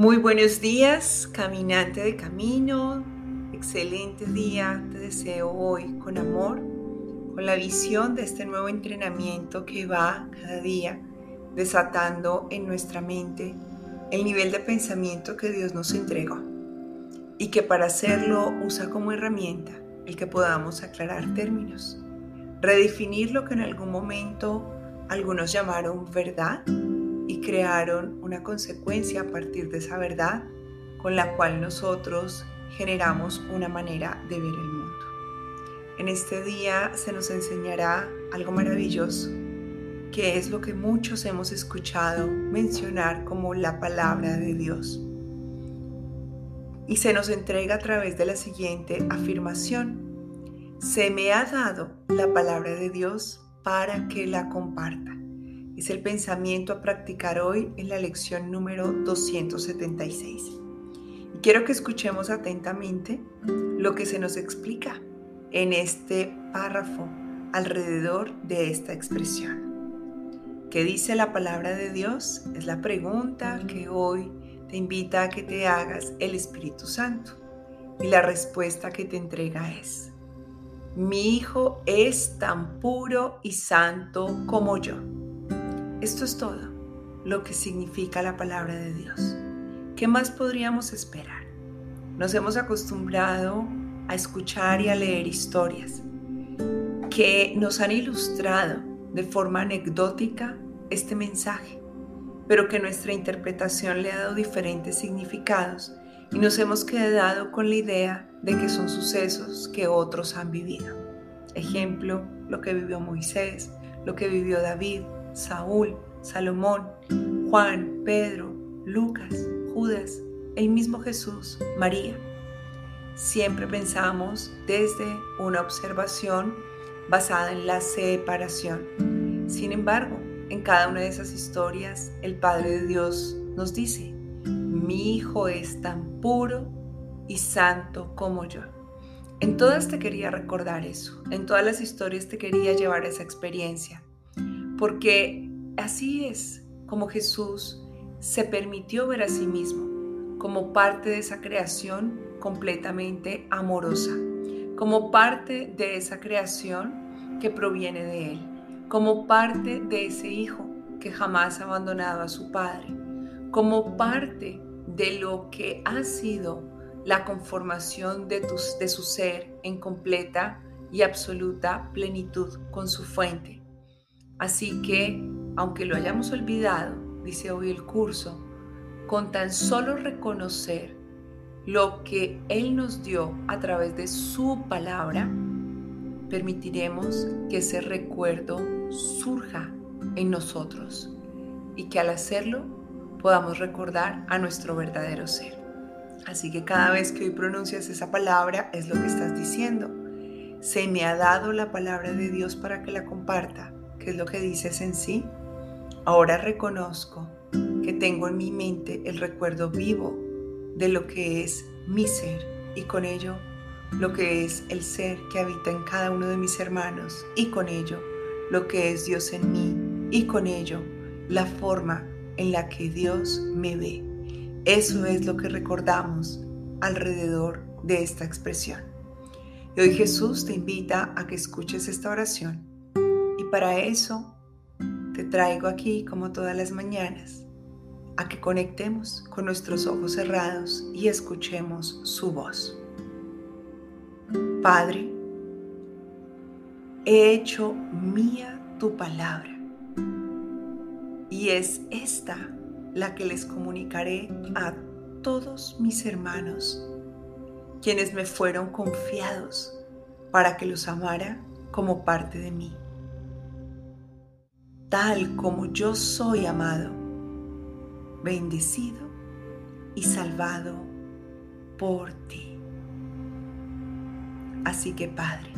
Muy buenos días, caminante de camino. Excelente día te deseo hoy con amor, con la visión de este nuevo entrenamiento que va cada día desatando en nuestra mente el nivel de pensamiento que Dios nos entregó y que para hacerlo usa como herramienta el que podamos aclarar términos, redefinir lo que en algún momento algunos llamaron verdad crearon una consecuencia a partir de esa verdad con la cual nosotros generamos una manera de ver el mundo. En este día se nos enseñará algo maravilloso, que es lo que muchos hemos escuchado mencionar como la palabra de Dios. Y se nos entrega a través de la siguiente afirmación. Se me ha dado la palabra de Dios para que la comparta. Es el pensamiento a practicar hoy en la lección número 276. Y quiero que escuchemos atentamente lo que se nos explica en este párrafo alrededor de esta expresión. ¿Qué dice la palabra de Dios? Es la pregunta que hoy te invita a que te hagas el Espíritu Santo. Y la respuesta que te entrega es, mi Hijo es tan puro y santo como yo. Esto es todo lo que significa la palabra de Dios. ¿Qué más podríamos esperar? Nos hemos acostumbrado a escuchar y a leer historias que nos han ilustrado de forma anecdótica este mensaje, pero que nuestra interpretación le ha dado diferentes significados y nos hemos quedado con la idea de que son sucesos que otros han vivido. Ejemplo, lo que vivió Moisés, lo que vivió David, Saúl, Salomón, Juan, Pedro, Lucas, Judas, el mismo Jesús, María. Siempre pensamos desde una observación basada en la separación. Sin embargo, en cada una de esas historias, el Padre de Dios nos dice, mi Hijo es tan puro y santo como yo. En todas te quería recordar eso, en todas las historias te quería llevar esa experiencia porque así es como Jesús se permitió ver a sí mismo como parte de esa creación completamente amorosa, como parte de esa creación que proviene de Él, como parte de ese Hijo que jamás ha abandonado a su Padre, como parte de lo que ha sido la conformación de, su ser en completa y absoluta plenitud con su fuente Así que, aunque lo hayamos olvidado, dice hoy el curso, con tan solo reconocer lo que Él nos dio a través de su palabra, permitiremos que ese recuerdo surja en nosotros y que al hacerlo podamos recordar a nuestro verdadero ser. Así que cada vez que hoy pronuncias esa palabra es lo que estás diciendo. Se me ha dado la palabra de Dios para que la comparta ¿Qué es lo que dices en sí? Ahora reconozco que tengo en mi mente el recuerdo vivo de lo que es mi ser y con ello lo que es el ser que habita en cada uno de mis hermanos y con ello lo que es Dios en mí y con ello la forma en la que Dios me ve. Eso es lo que recordamos alrededor de esta expresión. Y hoy Jesús te invita a que escuches esta oración para eso te traigo aquí como todas las mañanas a que conectemos con nuestros ojos cerrados y escuchemos su voz. Padre, he hecho mía tu palabra y es esta la que les comunicaré a todos mis hermanos, quienes me fueron confiados para que los amara como parte de mí tal como yo soy amado, bendecido y salvado por ti. Así que Padre,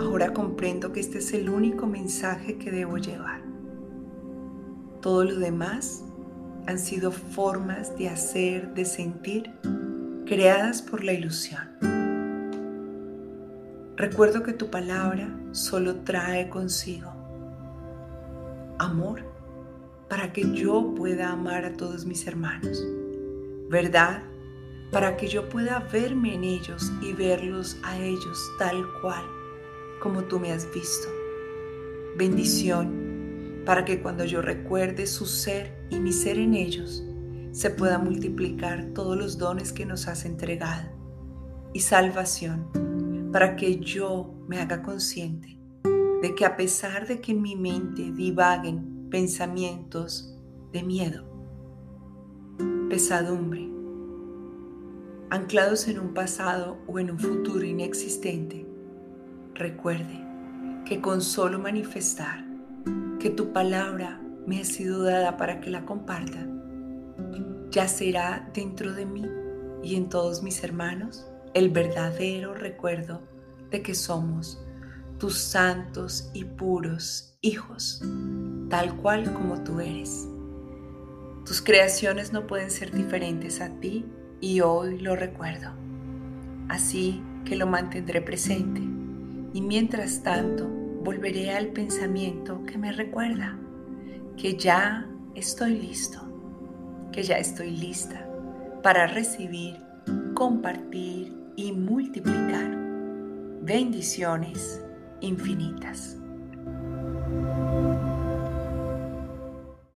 ahora comprendo que este es el único mensaje que debo llevar. Todo lo demás han sido formas de hacer, de sentir, creadas por la ilusión. Recuerdo que tu palabra solo trae consigo amor, para que yo pueda amar a todos mis hermanos. Verdad para que yo pueda verme en ellos y verlos a ellos tal cual como tú me has visto. Bendición para que cuando yo recuerde su ser y mi ser en ellos, se pueda multiplicar todos los dones que nos has entregado. Y salvación para que yo me haga consciente de que a pesar de que en mi mente divaguen pensamientos de miedo, pesadumbre, anclados en un pasado o en un futuro inexistente, recuerde que con solo manifestar que tu palabra me ha sido dada para que la comparta, ya será dentro de mí y en todos mis hermanos el verdadero recuerdo de que somos tus santos y puros hijos, tal cual como tú eres. Tus creaciones no pueden ser diferentes a ti y hoy lo recuerdo. Así que lo mantendré presente y mientras tanto volveré al pensamiento que me recuerda que ya estoy listo, que ya estoy lista para recibir, compartir y multiplicar bendiciones infinitas.